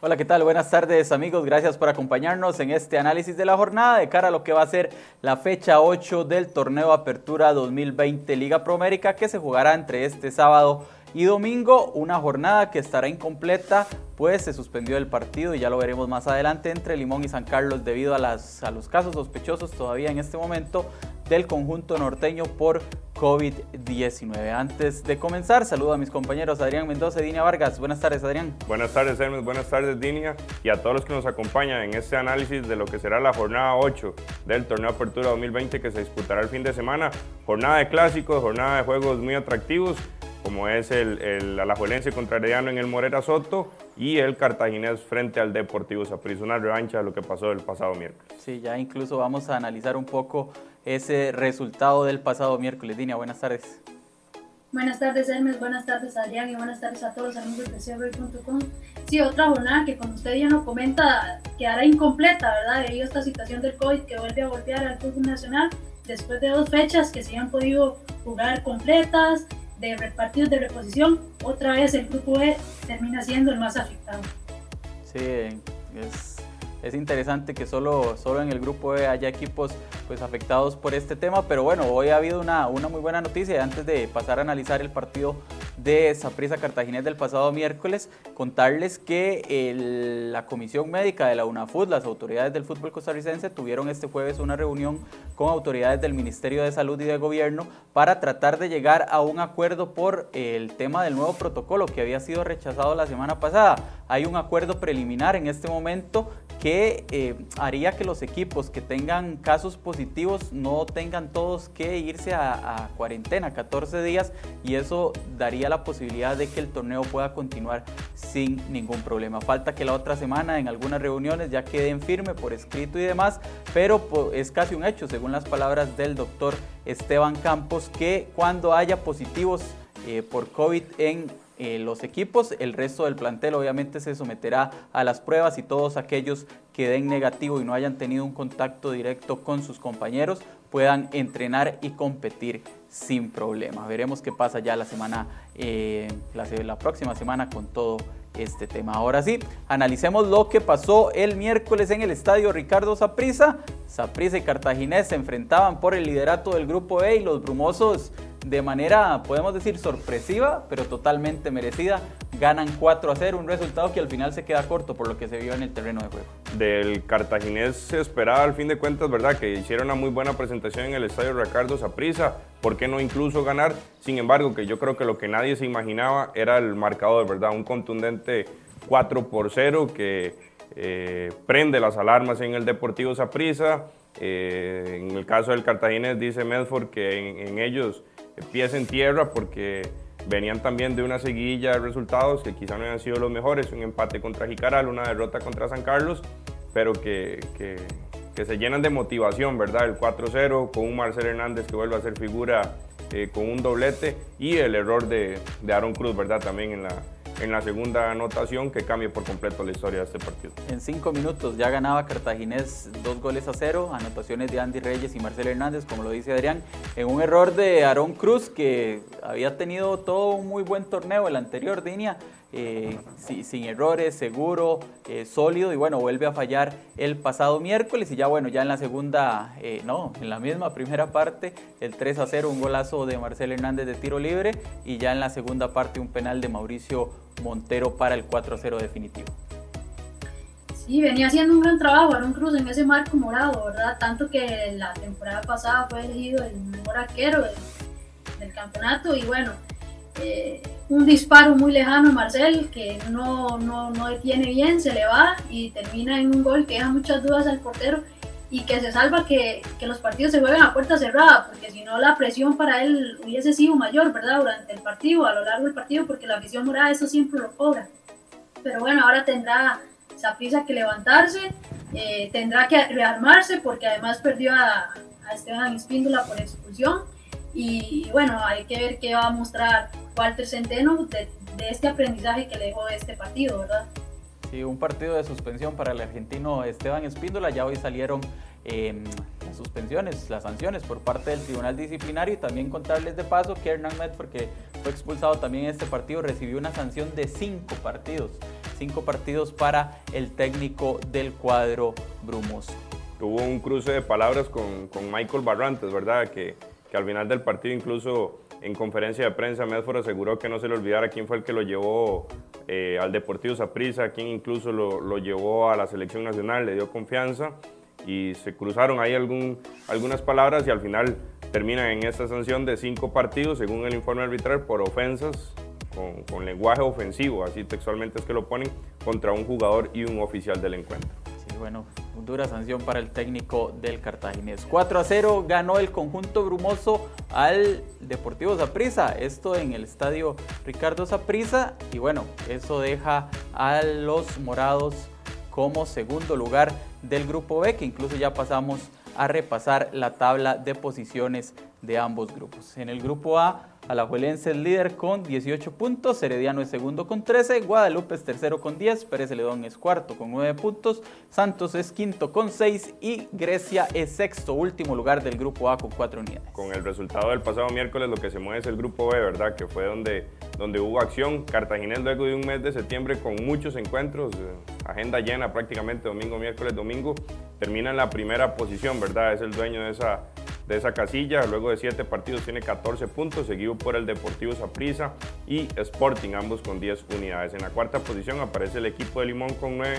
Hola, ¿qué tal? Buenas tardes amigos, gracias por acompañarnos en este análisis de la jornada de cara a lo que va a ser la fecha 8 del torneo Apertura 2020 Liga Promérica que se jugará entre este sábado y domingo, una jornada que estará incompleta pues se suspendió el partido y ya lo veremos más adelante entre Limón y San Carlos debido a, las, a los casos sospechosos todavía en este momento del conjunto norteño por COVID-19. Antes de comenzar, saludo a mis compañeros Adrián Mendoza y Dinia Vargas. Buenas tardes, Adrián. Buenas tardes, Hermes. Buenas tardes, Dinia. Y a todos los que nos acompañan en este análisis de lo que será la jornada 8 del torneo Apertura 2020 que se disputará el fin de semana. Jornada de clásicos, jornada de juegos muy atractivos como es el, el Alajuelense contra Herediano en el Morera Soto y el Cartaginés frente al Deportivo Saprissa, una revancha de lo que pasó el pasado miércoles. Sí, ya incluso vamos a analizar un poco ese resultado del pasado miércoles. Dinia, buenas tardes. Buenas tardes, Hermes. Buenas tardes, Adrián. Y buenas tardes a todos los amigos de CRB.com. Sí, otra jornada que, como usted ya nos comenta, quedará incompleta, ¿verdad? Debido a esta situación del COVID que vuelve a golpear al fútbol nacional después de dos fechas que se han podido jugar completas, de partidos de reposición, otra vez el grupo E termina siendo el más afectado. Sí, es, es interesante que solo, solo en el grupo E haya equipos pues afectados por este tema, pero bueno, hoy ha habido una, una muy buena noticia antes de pasar a analizar el partido de Saprissa Cartaginés del pasado miércoles, contarles que la Comisión Médica de la UNAFUT, las autoridades del fútbol costarricense, tuvieron este jueves una reunión con autoridades del Ministerio de Salud y de Gobierno para tratar de llegar a un acuerdo por el tema del nuevo protocolo que había sido rechazado la semana pasada. Hay un acuerdo preliminar en este momento que eh, haría que los equipos que tengan casos positivos no tengan todos que irse a, cuarentena 14 días y eso daría la posibilidad de que el torneo pueda continuar sin ningún problema. Falta que la otra semana en algunas reuniones ya queden firme por escrito y demás, pero es casi un hecho, según las palabras del doctor Esteban Campos, que cuando haya positivos eh, por COVID en eh, los equipos, el resto del plantel obviamente se someterá a las pruebas y todos aquellos que den negativo y no hayan tenido un contacto directo con sus compañeros puedan entrenar y competir sin problema. Veremos qué pasa ya la semana, eh, la, la próxima semana con todo este tema. Ahora sí, analicemos lo que pasó el miércoles en el estadio Ricardo Saprissa. Saprissa y Cartaginés se enfrentaban por el liderato del grupo E y los brumosos de manera, podemos decir, sorpresiva, pero totalmente merecida. Ganan 4 a 0, un resultado que al final se queda corto por lo que se vio en el terreno de juego. Del cartaginés se esperaba al fin de cuentas, ¿verdad? Que hiciera una muy buena presentación en el estadio Ricardo Saprissa. ¿Por qué no incluso ganar? Sin embargo, que yo creo que lo que nadie se imaginaba era el marcador, ¿verdad? Un contundente 4 por 0 que eh, prende las alarmas en el Deportivo Saprissa. Eh, en el caso del cartaginés dice Medford que en ellos pies en tierra porque venían también de una seguilla de resultados que quizá no hayan sido los mejores, un empate contra Jicaral, una derrota contra San Carlos, pero que, que, que se llenan de motivación, ¿verdad? El 4-0 con un Marcel Hernández que vuelve a ser figura eh, con un doblete y el error de, de Aaron Cruz, ¿verdad? También en la, en la segunda anotación que cambie por completo la historia de este partido. En cinco minutos ya ganaba Cartaginés dos goles a cero, anotaciones de Andy Reyes y Marcelo Hernández, como lo dice Adrián, en un error de Aarón Cruz que había tenido todo un muy buen torneo el anterior línea, eh, sin errores, seguro, eh, sólido y bueno, vuelve a fallar el pasado miércoles y ya bueno, ya en la segunda, eh, no, en la misma primera parte, el 3 a 0, un golazo de Marcelo Hernández de tiro libre y ya en la segunda parte un penal de Mauricio Montero para el 4 a 0 definitivo. Sí, venía haciendo un gran trabajo Aaron Cruz en ese marco morado, ¿verdad? Tanto que la temporada pasada fue elegido el mejor arquero del, del campeonato y bueno, eh, un disparo muy lejano a Marcel que no, no, no detiene bien, se le va y termina en un gol que deja muchas dudas al portero y que se salva que, que, los partidos se jueguen a puerta cerrada, porque si no la presión para él hubiese sido mayor, ¿verdad? Durante el partido, a lo largo del partido, porque la afición morada eso siempre lo cobra. Pero bueno, ahora tendrá prisa que levantarse, eh, tendrá que rearmarse, porque además perdió a, a Esteban Espíndola por expulsión. Y bueno, hay que ver qué va a mostrar Walter Centeno de, de este aprendizaje que le dejó este partido, ¿verdad? Sí, un partido de suspensión para el argentino Esteban Espíndola. Ya hoy salieron eh, las suspensiones, las sanciones por parte del Tribunal Disciplinario y también contarles de paso que Hernán Medford, que fue expulsado también en este partido, recibió una sanción de cinco partidos. cinco partidos para el técnico del cuadro brumoso. Tuvo un cruce de palabras con, Michael Barrantes, ¿verdad? Que, que al final del partido incluso en conferencia de prensa, Medford aseguró que no se le olvidara quién fue el que lo llevó eh, al Deportivo Saprissa, quién incluso lo, lo, llevó a la selección nacional, le dio confianza y se cruzaron ahí algunas palabras y al final terminan en esta sanción de cinco partidos, según el informe arbitral, por ofensas con, con lenguaje ofensivo, así textualmente es que lo ponen, contra un jugador y un oficial del encuentro bueno, dura sanción para el técnico del Cartaginés. 4 a 0 ganó el conjunto brumoso al Deportivo Zaprisa, esto en el estadio Ricardo Zaprisa y bueno, eso deja a los morados como segundo lugar del grupo B, que incluso ya pasamos a repasar la tabla de posiciones de ambos grupos. En el grupo A, Alajuelense es líder con 18 puntos, Herediano es segundo con 13, Guadalupe es tercero con 10, Pérez Celedón es cuarto con 9 puntos, Santos es quinto con 6 y Grecia es sexto, último lugar del grupo A con 4 unidades. Con el resultado del pasado miércoles lo que se mueve es el grupo B, ¿verdad? Que fue donde, donde hubo acción. Cartaginés luego de un mes de septiembre con muchos encuentros, eh, agenda llena prácticamente domingo, miércoles, domingo, termina en la primera posición, ¿verdad? Es el dueño de esa de esa casilla. Luego de siete partidos tiene 14 puntos, seguido por el Deportivo Saprissa y Sporting, ambos con 10 unidades. En la cuarta posición aparece el equipo de Limón con 9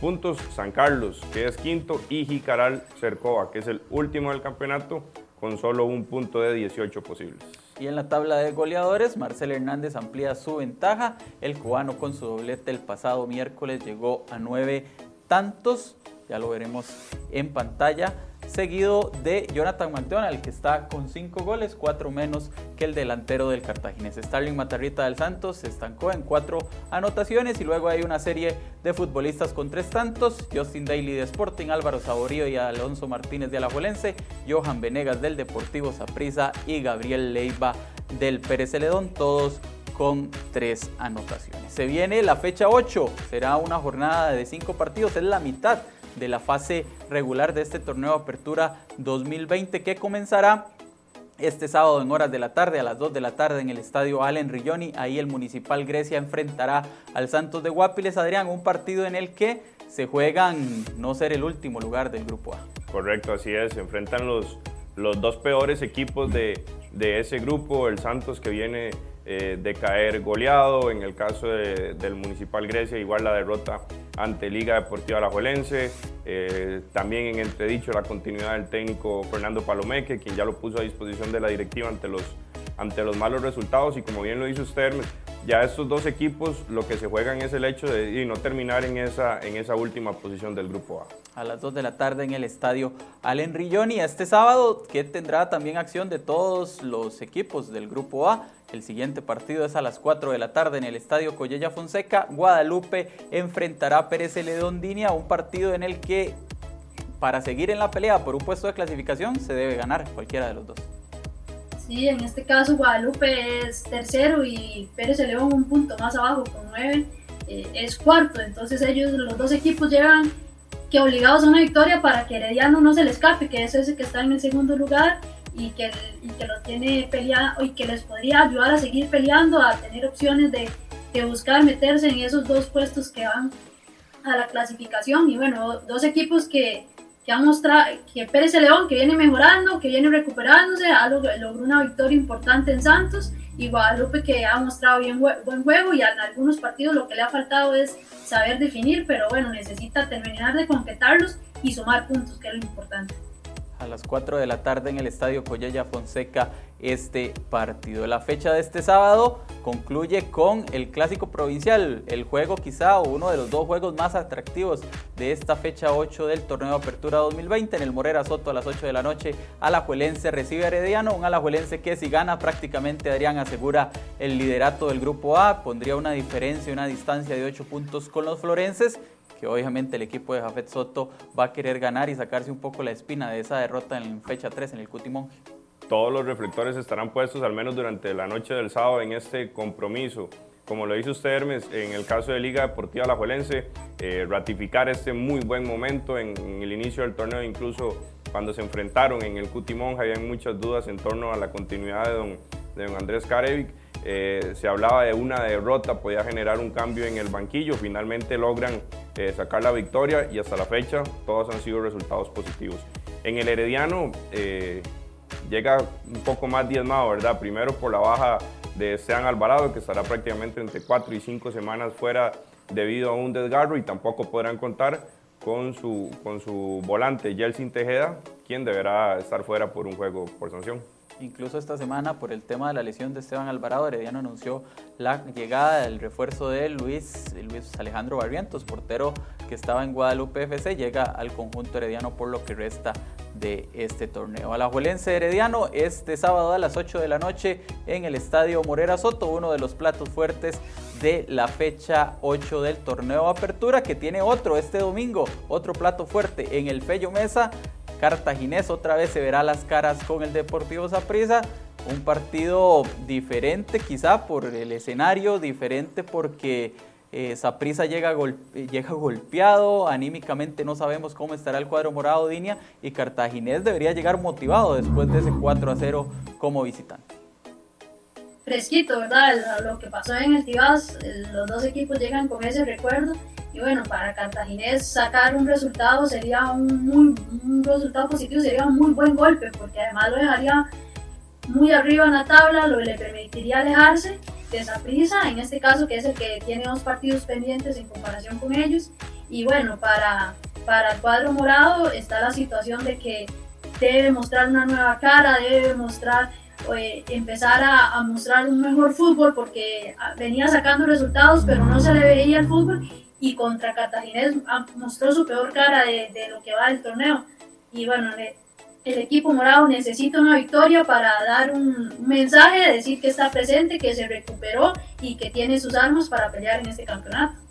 puntos, San Carlos, que es quinto, y Jicaral Cercova, que es el último del campeonato, con solo un punto de 18 posibles. Y en la tabla de goleadores, Marcel Hernández amplía su ventaja. El cubano con su doblete el pasado miércoles llegó a nueve tantos. Ya lo veremos en pantalla seguido de Jonathan McDonald, que está con 5 goles, 4 menos que el delantero del Cartaginés. Starling Matarrita del Santos se estancó en 4 anotaciones y luego hay una serie de futbolistas con 3 tantos, Justin Daly de Sporting, Álvaro Saborío y Alonso Martínez de Alajuelense, Johan Venegas del Deportivo Saprissa y Gabriel Leiva del Pérez Celedón, todos con 3 anotaciones. Se viene la fecha 8, será una jornada de 5 partidos, es la mitad de la fase regular de este torneo Apertura 2020 que comenzará este sábado en horas de la tarde, a las 2 de la tarde en el estadio Allen Rilloni. Ahí el Municipal Grecia enfrentará al Santos de Guapiles. Adrián, un partido en el que se juegan no ser el último lugar del grupo A. Correcto, así es. Se enfrentan los, los dos peores equipos de, de ese grupo. El Santos que viene eh, de caer goleado, en el caso del Municipal Grecia, igual la derrota ante Liga Deportiva Alajuelense, eh, también en entredicho la continuidad del técnico Fernando Palomeque, quien ya lo puso a disposición de la directiva ante los, ante los malos resultados y como bien lo dice usted, ya estos dos equipos lo que se juegan es el hecho de no terminar en esa, en esa última posición del grupo A. A las 2 de la tarde en el estadio Allen Rilloni, este sábado que tendrá también acción de todos los equipos del grupo A. El siguiente partido es a las 4 de la tarde en el Estadio Collella Fonseca. Guadalupe enfrentará a Pérez Celedondinia, un partido en el que para seguir en la pelea por un puesto de clasificación se debe ganar cualquiera de los dos. Sí, en este caso Guadalupe es tercero y Pérez León un punto más abajo con 9 eh, es cuarto. Entonces ellos, los dos equipos llevan que obligados a una victoria para que Herediano no se le escape, que es ese que está en el segundo lugar y que, que lo tiene peleado y que les podría ayudar a seguir peleando, a tener opciones de, de, buscar meterse en esos dos puestos que van a la clasificación. Y bueno, dos equipos que, que han mostrado, que Pérez León, que viene mejorando, que viene recuperándose, ha logró una victoria importante en Santos y Guadalupe que ha mostrado bien buen juego y en algunos partidos lo que le ha faltado es saber definir, pero bueno, necesita terminar de completarlos y sumar puntos, que es lo importante a las 4 de la tarde en el Estadio Collella Fonseca este partido. La fecha de este sábado concluye con el Clásico Provincial, el juego quizá o uno de los dos juegos más atractivos de esta fecha 8 del Torneo de Apertura 2020 en el Morera Soto a las 8 de la noche. Alajuelense recibe a Herediano, un Alajuelense que si gana prácticamente Adrián asegura el liderato del Grupo A, pondría una diferencia, una distancia de 8 puntos con los florenses que obviamente el equipo de Jafet Soto va a querer ganar y sacarse un poco la espina de esa derrota en fecha 3 en el Cutimón. Todos los reflectores estarán puestos al menos durante la noche del sábado en este compromiso. Como lo dice usted Hermes, en el caso de Liga Deportiva Alajuelense, eh, ratificar este muy buen momento en, el inicio del torneo, incluso cuando se enfrentaron en el Cutimón, había muchas dudas en torno a la continuidad de don, de don Andrés Carevic eh, se hablaba de una derrota, podía generar un cambio en el banquillo, finalmente logran eh, sacar la victoria y hasta la fecha todos han sido resultados positivos. En el Herediano eh, llega un poco más diezmado, ¿verdad? Primero por la baja de Sean Alvarado, que estará prácticamente entre 4 y 5 semanas fuera debido a un desgarro y tampoco podrán contar con su, con su volante Yeltsin Tejeda, quien deberá estar fuera por un juego por sanción. Incluso esta semana, por el tema de la lesión de Esteban Alvarado, Herediano anunció la llegada del refuerzo de Luis, Luis Alejandro Barrientos, portero que estaba en Guadalupe FC, llega al conjunto herediano por lo que resta de este torneo. Alajuelense Herediano este sábado a las 8 de la noche en el Estadio Morera Soto, uno de los platos fuertes de la fecha 8 del torneo Apertura, que tiene otro este domingo, otro plato fuerte en el Fello Mesa cartaginés otra vez se verá las caras con el Deportivo Saprissa. Un partido diferente quizá por el escenario, diferente porque Saprissa eh, llega, llega golpeado, anímicamente no sabemos cómo estará el cuadro morado Dinia y Cartaginés debería llegar motivado después de ese 4 a 0 como visitante. Fresquito, ¿verdad? Lo que pasó en el Tibás, los dos equipos llegan con ese recuerdo y bueno, para Cartaginés sacar un resultado sería un, muy, resultado positivo, sería un muy buen golpe, porque además lo dejaría muy arriba en la tabla, lo le permitiría alejarse de esa prisa, en este caso que es el que tiene dos partidos pendientes en comparación con ellos. Y bueno, para, para el cuadro morado está la situación de que debe mostrar una nueva cara, debe mostrar, eh, empezar a, a, mostrar un mejor fútbol porque venía sacando resultados, pero no se le veía el fútbol y contra Cartaginés mostró su peor cara de, lo que va del torneo. Y bueno, el equipo morado necesita una victoria para dar un mensaje, decir que está presente, que se recuperó y que tiene sus armas para pelear en este campeonato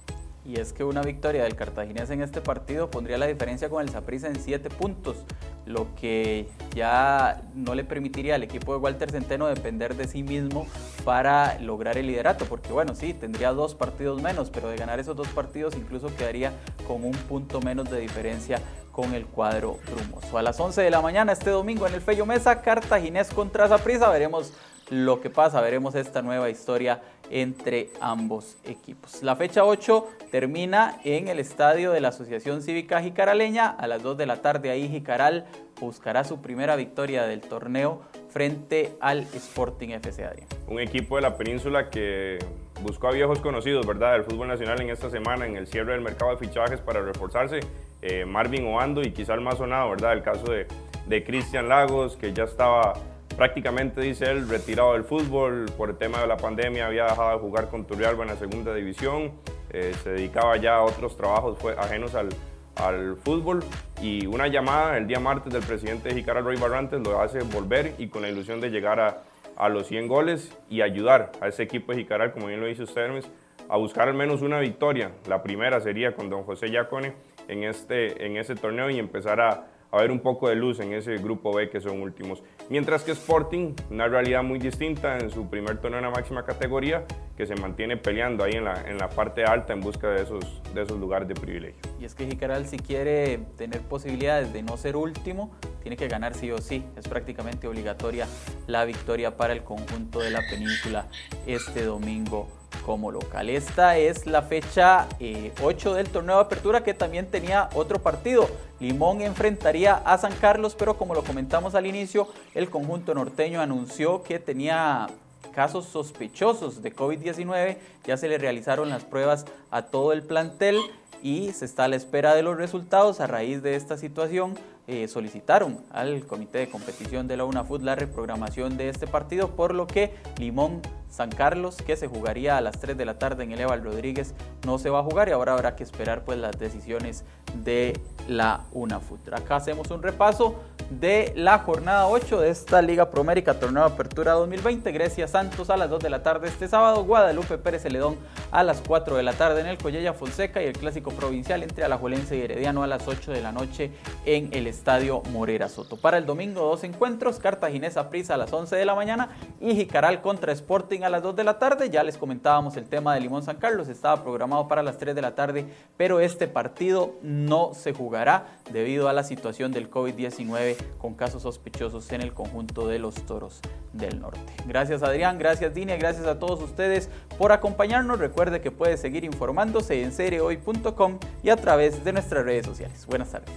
y es que una victoria del Cartaginés en este partido pondría la diferencia con el Saprissa en 7 puntos, lo que ya no le permitiría al equipo de Walter Centeno depender de sí mismo para lograr el liderato, porque bueno, sí, tendría dos partidos menos, pero de ganar esos dos partidos incluso quedaría con un punto menos de diferencia con el cuadro brumoso. A las 11 de la mañana este domingo en el Fello Mesa, Cartaginés contra Saprissa, veremos lo que pasa, veremos esta nueva historia entre ambos equipos. La fecha 8 termina en el estadio de la Asociación Cívica Jicaraleña. A las 2 de la tarde ahí Jicaral buscará su primera victoria del torneo frente al Sporting FC Adrián. Un equipo de la península que buscó a viejos conocidos, ¿verdad?, del fútbol nacional en esta semana en el cierre del mercado de fichajes para reforzarse. Eh, Marvin Oando y quizá el más sonado, ¿verdad?, el caso de, de Cristian Lagos, que ya estaba prácticamente, dice él, retirado del fútbol por el tema de la pandemia, había dejado de jugar con Turrialba en la segunda división, eh, se dedicaba ya a otros trabajos fue, ajenos al, al, fútbol y una llamada el día martes del presidente de Roy Barrantes, lo hace volver y con la ilusión de llegar a, a los 100 goles y ayudar a ese equipo de Jicaral, como bien lo dice usted, a buscar al menos una victoria. La primera sería con don José Yacone en, este, en ese torneo y empezar a, a ver un poco de luz en ese grupo B que son últimos. Mientras que Sporting, una realidad muy distinta en su primer torneo en la máxima categoría, que se mantiene peleando ahí en la, en la parte alta en busca de esos, de esos lugares de privilegio. Y es que Jicaral si quiere tener posibilidades de no ser último, tiene que ganar sí o sí. Es prácticamente obligatoria la victoria para el conjunto de la península este domingo como local. Esta es la fecha 8 eh, del torneo de apertura que también tenía otro partido. Limón enfrentaría a San Carlos, pero como lo comentamos al inicio, el conjunto norteño anunció que tenía casos sospechosos de COVID-19. Ya se le realizaron las pruebas a todo el plantel y se está a la espera de los resultados. A raíz de esta situación, eh, solicitaron al comité de competición de la UNAFUT la reprogramación de este partido, por lo que Limón San Carlos, que se jugaría a las 3 de la tarde en el Eval Rodríguez, no se va a jugar y ahora habrá que esperar pues las decisiones de la UNAFUT. Acá hacemos un repaso de la jornada 8 de esta Liga Promérica Torneo de Apertura 2020. Grecia Santos a las 2 de la tarde este sábado, Guadalupe Pérez Celedón a las 4 de la tarde en el Collella Fonseca y el clásico provincial entre Alajuelense y Herediano a las 8 de la noche en el Estadio Morera Soto. Para el domingo dos encuentros, Cartaginesa Prisa a las 11 de la mañana y Jicaral contra Sporting a las 2 de la tarde. Ya les comentábamos el tema de Limón San Carlos, estaba programado para las 3 de la tarde, pero este partido no se jugará debido a la situación del COVID-19 con casos sospechosos en el conjunto de los Toros del Norte. Gracias Adrián, gracias Dinia, gracias a todos ustedes por acompañarnos. Recuerde que puede seguir informándose en seriehoy.com y a través de nuestras redes sociales. Buenas tardes.